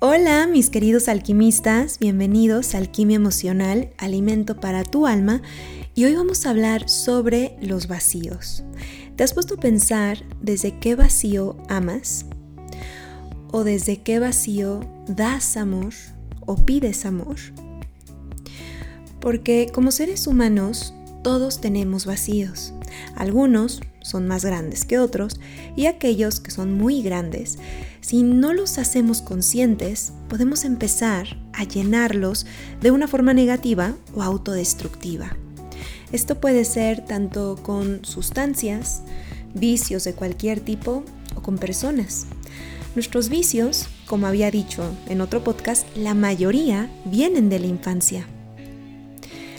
Hola mis queridos alquimistas, bienvenidos a Alquimia Emocional, Alimento para tu alma, y hoy vamos a hablar sobre los vacíos. ¿Te has puesto a pensar desde qué vacío amas? ¿O desde qué vacío das amor o pides amor? Porque como seres humanos todos tenemos vacíos. Algunos son más grandes que otros y aquellos que son muy grandes, si no los hacemos conscientes, podemos empezar a llenarlos de una forma negativa o autodestructiva. Esto puede ser tanto con sustancias, vicios de cualquier tipo o con personas. Nuestros vicios, como había dicho en otro podcast, la mayoría vienen de la infancia.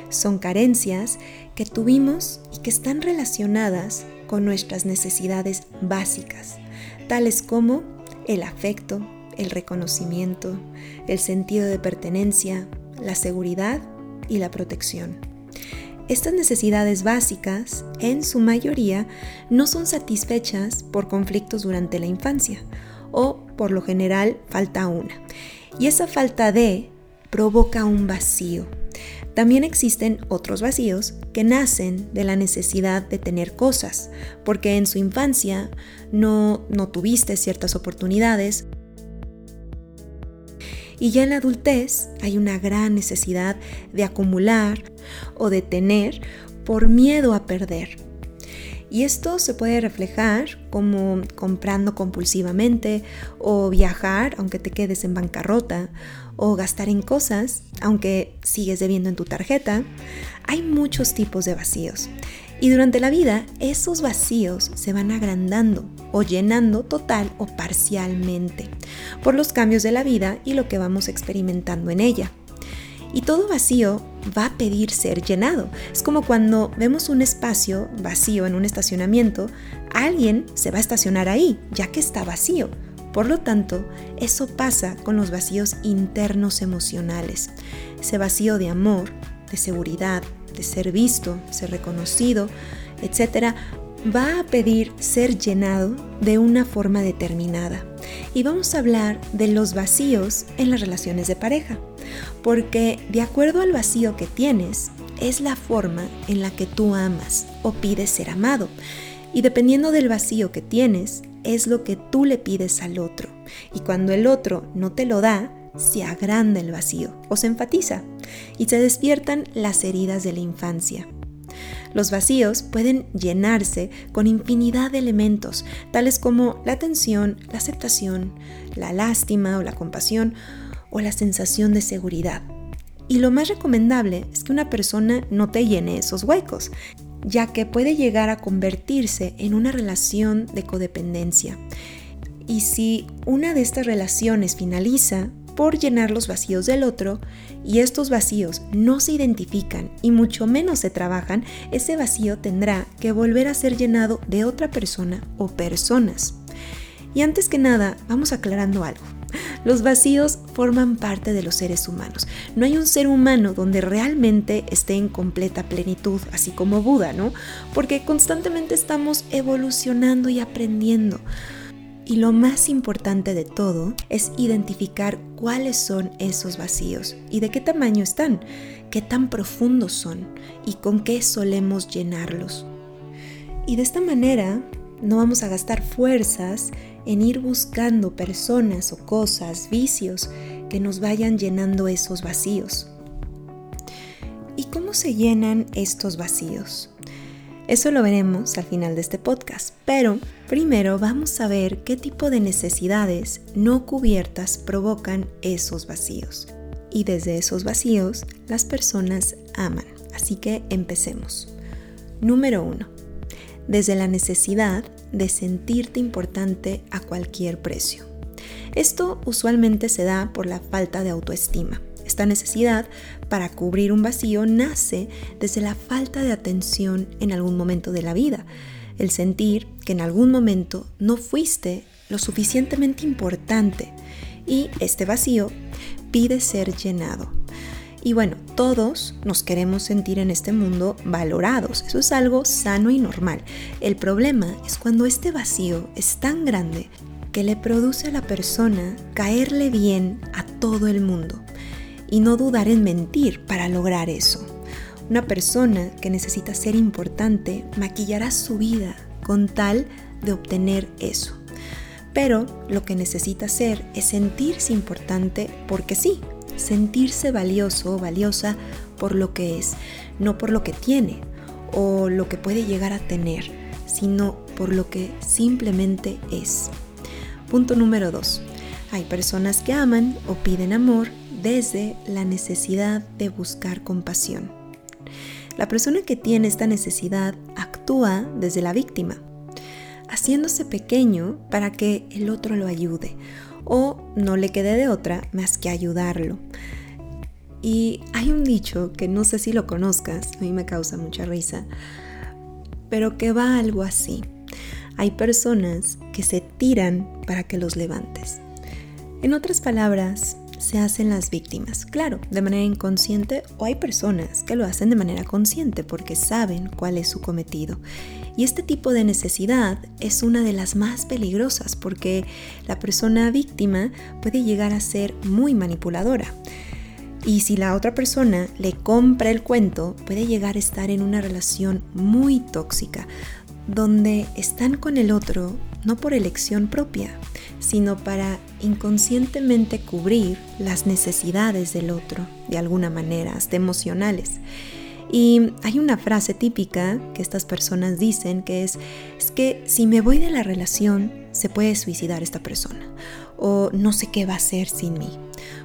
Son carencias que tuvimos y que están relacionadas con nuestras necesidades básicas, tales como el afecto, el reconocimiento, el sentido de pertenencia, la seguridad y la protección. Estas necesidades básicas, en su mayoría, no son satisfechas por conflictos durante la infancia o, por lo general, falta una. Y esa falta de provoca un vacío, también existen otros vacíos que nacen de la necesidad de tener cosas, porque en su infancia no, no tuviste ciertas oportunidades y ya en la adultez hay una gran necesidad de acumular o de tener por miedo a perder. Y esto se puede reflejar como comprando compulsivamente o viajar aunque te quedes en bancarrota o gastar en cosas, aunque sigues debiendo en tu tarjeta, hay muchos tipos de vacíos. Y durante la vida, esos vacíos se van agrandando o llenando total o parcialmente por los cambios de la vida y lo que vamos experimentando en ella. Y todo vacío va a pedir ser llenado. Es como cuando vemos un espacio vacío en un estacionamiento, alguien se va a estacionar ahí, ya que está vacío. Por lo tanto, eso pasa con los vacíos internos emocionales. Ese vacío de amor, de seguridad, de ser visto, ser reconocido, etc., va a pedir ser llenado de una forma determinada. Y vamos a hablar de los vacíos en las relaciones de pareja, porque de acuerdo al vacío que tienes, es la forma en la que tú amas o pides ser amado. Y dependiendo del vacío que tienes, es lo que tú le pides al otro. Y cuando el otro no te lo da, se agranda el vacío o se enfatiza y se despiertan las heridas de la infancia. Los vacíos pueden llenarse con infinidad de elementos, tales como la atención, la aceptación, la lástima o la compasión o la sensación de seguridad. Y lo más recomendable es que una persona no te llene esos huecos, ya que puede llegar a convertirse en una relación de codependencia. Y si una de estas relaciones finaliza por llenar los vacíos del otro y estos vacíos no se identifican y mucho menos se trabajan, ese vacío tendrá que volver a ser llenado de otra persona o personas. Y antes que nada, vamos aclarando algo. Los vacíos forman parte de los seres humanos. No hay un ser humano donde realmente esté en completa plenitud, así como Buda, ¿no? Porque constantemente estamos evolucionando y aprendiendo. Y lo más importante de todo es identificar cuáles son esos vacíos y de qué tamaño están, qué tan profundos son y con qué solemos llenarlos. Y de esta manera no vamos a gastar fuerzas en ir buscando personas o cosas, vicios que nos vayan llenando esos vacíos. ¿Y cómo se llenan estos vacíos? Eso lo veremos al final de este podcast, pero primero vamos a ver qué tipo de necesidades no cubiertas provocan esos vacíos. Y desde esos vacíos las personas aman. Así que empecemos. Número 1 desde la necesidad de sentirte importante a cualquier precio. Esto usualmente se da por la falta de autoestima. Esta necesidad para cubrir un vacío nace desde la falta de atención en algún momento de la vida, el sentir que en algún momento no fuiste lo suficientemente importante y este vacío pide ser llenado. Y bueno, todos nos queremos sentir en este mundo valorados. Eso es algo sano y normal. El problema es cuando este vacío es tan grande que le produce a la persona caerle bien a todo el mundo y no dudar en mentir para lograr eso. Una persona que necesita ser importante maquillará su vida con tal de obtener eso. Pero lo que necesita hacer es sentirse importante porque sí, sentirse valioso o valiosa por lo que es, no por lo que tiene o lo que puede llegar a tener, sino por lo que simplemente es. Punto número 2. Hay personas que aman o piden amor desde la necesidad de buscar compasión. La persona que tiene esta necesidad actúa desde la víctima, haciéndose pequeño para que el otro lo ayude o no le quede de otra más que ayudarlo. Y hay un dicho que no sé si lo conozcas, a mí me causa mucha risa, pero que va algo así. Hay personas que se tiran para que los levantes. En otras palabras, se hacen las víctimas, claro, de manera inconsciente o hay personas que lo hacen de manera consciente porque saben cuál es su cometido. Y este tipo de necesidad es una de las más peligrosas porque la persona víctima puede llegar a ser muy manipuladora. Y si la otra persona le compra el cuento, puede llegar a estar en una relación muy tóxica, donde están con el otro no por elección propia, sino para inconscientemente cubrir las necesidades del otro, de alguna manera, hasta emocionales. Y hay una frase típica que estas personas dicen que es, es que si me voy de la relación, se puede suicidar esta persona o no sé qué va a hacer sin mí.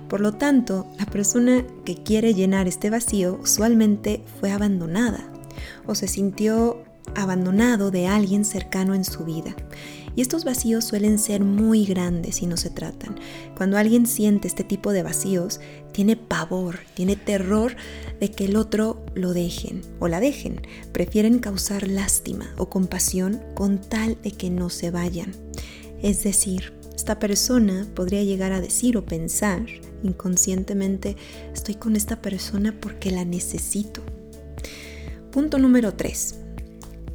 Por lo tanto, la persona que quiere llenar este vacío usualmente fue abandonada o se sintió abandonado de alguien cercano en su vida. Y estos vacíos suelen ser muy grandes si no se tratan. Cuando alguien siente este tipo de vacíos, tiene pavor, tiene terror de que el otro lo dejen o la dejen. Prefieren causar lástima o compasión con tal de que no se vayan. Es decir, esta persona podría llegar a decir o pensar inconscientemente, estoy con esta persona porque la necesito. Punto número 3.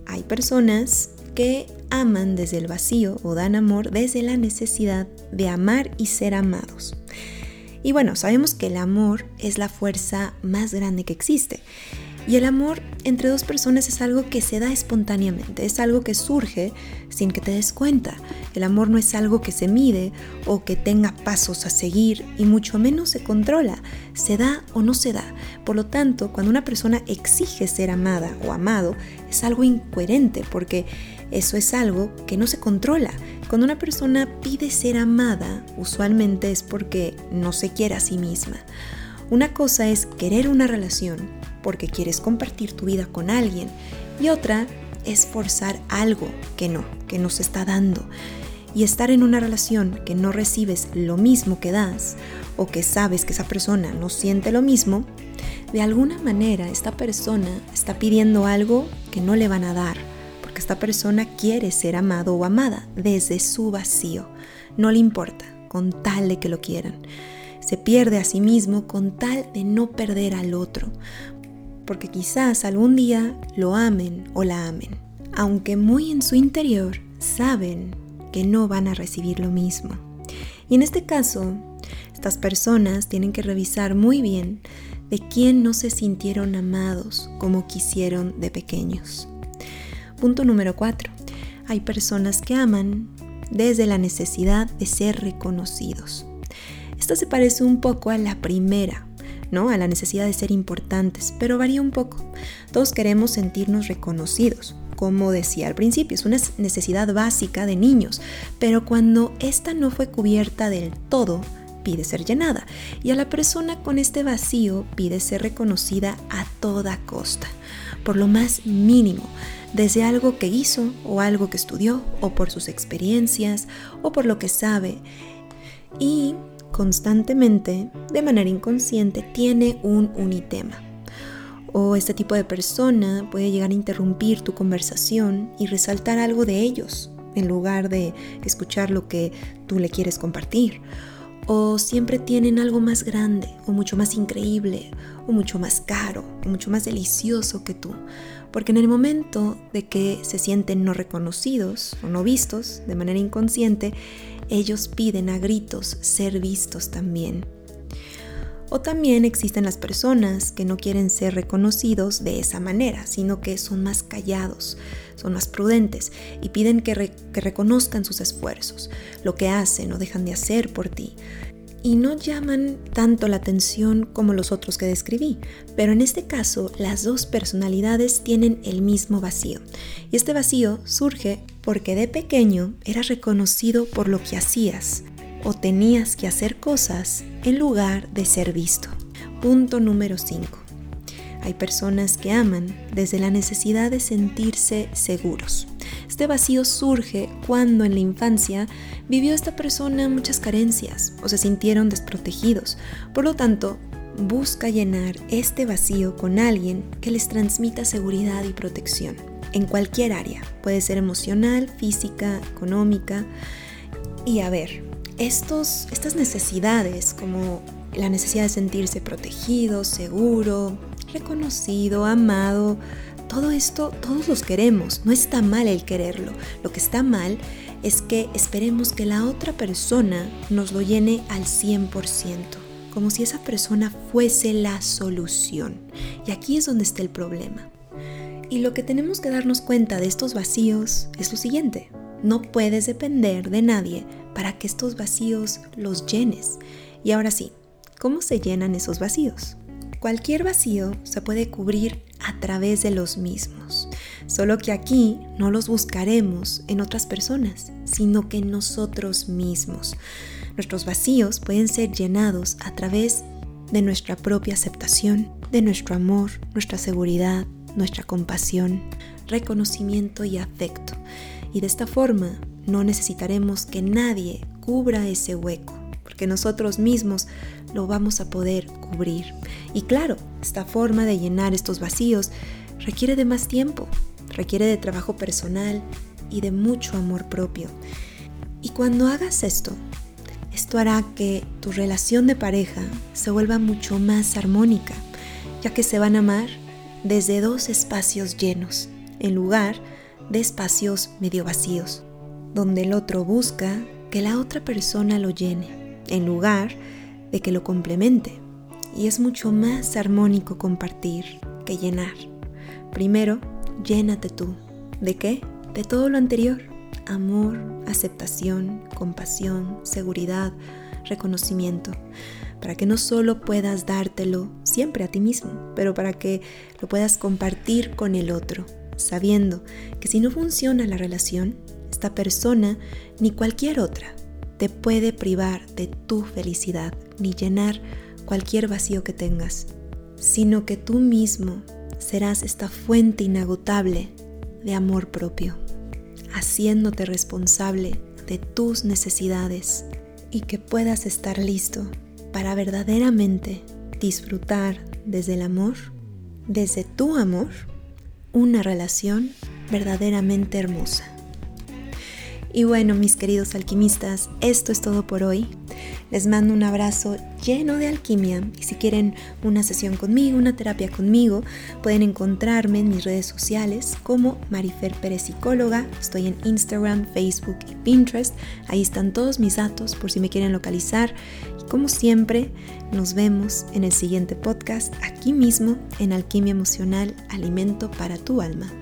Hay personas que aman desde el vacío o dan amor desde la necesidad de amar y ser amados. Y bueno, sabemos que el amor es la fuerza más grande que existe. Y el amor entre dos personas es algo que se da espontáneamente, es algo que surge sin que te des cuenta. El amor no es algo que se mide o que tenga pasos a seguir y mucho menos se controla, se da o no se da. Por lo tanto, cuando una persona exige ser amada o amado, es algo incoherente porque eso es algo que no se controla. Cuando una persona pide ser amada, usualmente es porque no se quiere a sí misma. Una cosa es querer una relación porque quieres compartir tu vida con alguien y otra es forzar algo que no, que no se está dando. Y estar en una relación que no recibes lo mismo que das o que sabes que esa persona no siente lo mismo, de alguna manera esta persona está pidiendo algo que no le van a dar esta persona quiere ser amado o amada desde su vacío. No le importa, con tal de que lo quieran. Se pierde a sí mismo con tal de no perder al otro, porque quizás algún día lo amen o la amen, aunque muy en su interior saben que no van a recibir lo mismo. Y en este caso, estas personas tienen que revisar muy bien de quién no se sintieron amados como quisieron de pequeños. Punto número 4. Hay personas que aman desde la necesidad de ser reconocidos. Esto se parece un poco a la primera, ¿no? A la necesidad de ser importantes, pero varía un poco. Todos queremos sentirnos reconocidos, como decía al principio, es una necesidad básica de niños, pero cuando esta no fue cubierta del todo, pide ser llenada y a la persona con este vacío pide ser reconocida a toda costa, por lo más mínimo, desde algo que hizo o algo que estudió o por sus experiencias o por lo que sabe. Y constantemente, de manera inconsciente, tiene un unitema. O este tipo de persona puede llegar a interrumpir tu conversación y resaltar algo de ellos en lugar de escuchar lo que tú le quieres compartir. O siempre tienen algo más grande o mucho más increíble o mucho más caro o mucho más delicioso que tú porque en el momento de que se sienten no reconocidos o no vistos de manera inconsciente, ellos piden a gritos ser vistos también. O también existen las personas que no quieren ser reconocidos de esa manera, sino que son más callados, son más prudentes y piden que, reconozcan sus esfuerzos, lo que hacen o dejan de hacer por ti. Y no llaman tanto la atención como los otros que describí, pero en este caso las dos personalidades tienen el mismo vacío. Y este vacío surge porque de pequeño eras reconocido por lo que hacías, o tenías que hacer cosas en lugar de ser visto. Punto número 5. Hay personas que aman desde la necesidad de sentirse seguros. Este vacío surge cuando en la infancia vivió esta persona muchas carencias o se sintieron desprotegidos. Por lo tanto, busca llenar este vacío con alguien que les transmita seguridad y protección en cualquier área. Puede ser emocional, física, económica. Y a ver, estos, estas necesidades, como la necesidad de sentirse protegido, seguro, reconocido, amado, todo esto todos los queremos, no está mal el quererlo, lo que está mal es que esperemos que la otra persona nos lo llene al 100%, como si esa persona fuese la solución. Y aquí es donde está el problema. Y lo que tenemos que darnos cuenta de estos vacíos es lo siguiente, no puedes depender de nadie para que estos vacíos los llenes. Y ahora sí, ¿cómo se llenan esos vacíos? Cualquier vacío se puede cubrir a través de los mismos, solo que aquí no los buscaremos en otras personas, sino que en nosotros mismos. Nuestros vacíos pueden ser llenados a través de nuestra propia aceptación, de nuestro amor, nuestra seguridad, nuestra compasión, reconocimiento y afecto. Y de esta forma no necesitaremos que nadie cubra ese hueco, porque nosotros mismos lo vamos a poder cubrir. Y claro, esta forma de llenar estos vacíos requiere de más tiempo, requiere de trabajo personal y de mucho amor propio. Y cuando hagas esto, esto hará que tu relación de pareja se vuelva mucho más armónica, ya que se van a amar desde dos espacios llenos, en lugar de espacios medio vacíos donde el otro busca que la otra persona lo llene, en lugar de que lo complemente. Y es mucho más armónico compartir que llenar. Primero, llénate tú. ¿De qué? De todo lo anterior. Amor, aceptación, compasión, seguridad, reconocimiento. Para que no solo puedas dártelo siempre a ti mismo, pero para que lo puedas compartir con el otro, sabiendo que si no funciona la relación, esta persona ni cualquier otra te puede privar de tu felicidad ni llenar cualquier vacío que tengas, sino que tú mismo serás esta fuente inagotable de amor propio, haciéndote responsable de tus necesidades y que puedas estar listo para verdaderamente disfrutar desde el amor, desde tu amor, una relación verdaderamente hermosa. Y bueno, mis queridos alquimistas, esto es todo por hoy. Les mando un abrazo lleno de alquimia y si quieren una sesión conmigo, una terapia conmigo, pueden encontrarme en mis redes sociales como Marifer Pérez Psicóloga. Estoy en Instagram, Facebook y Pinterest. Ahí están todos mis datos por si me quieren localizar. Y como siempre, nos vemos en el siguiente podcast aquí mismo en Alquimia Emocional, Alimento para tu Alma.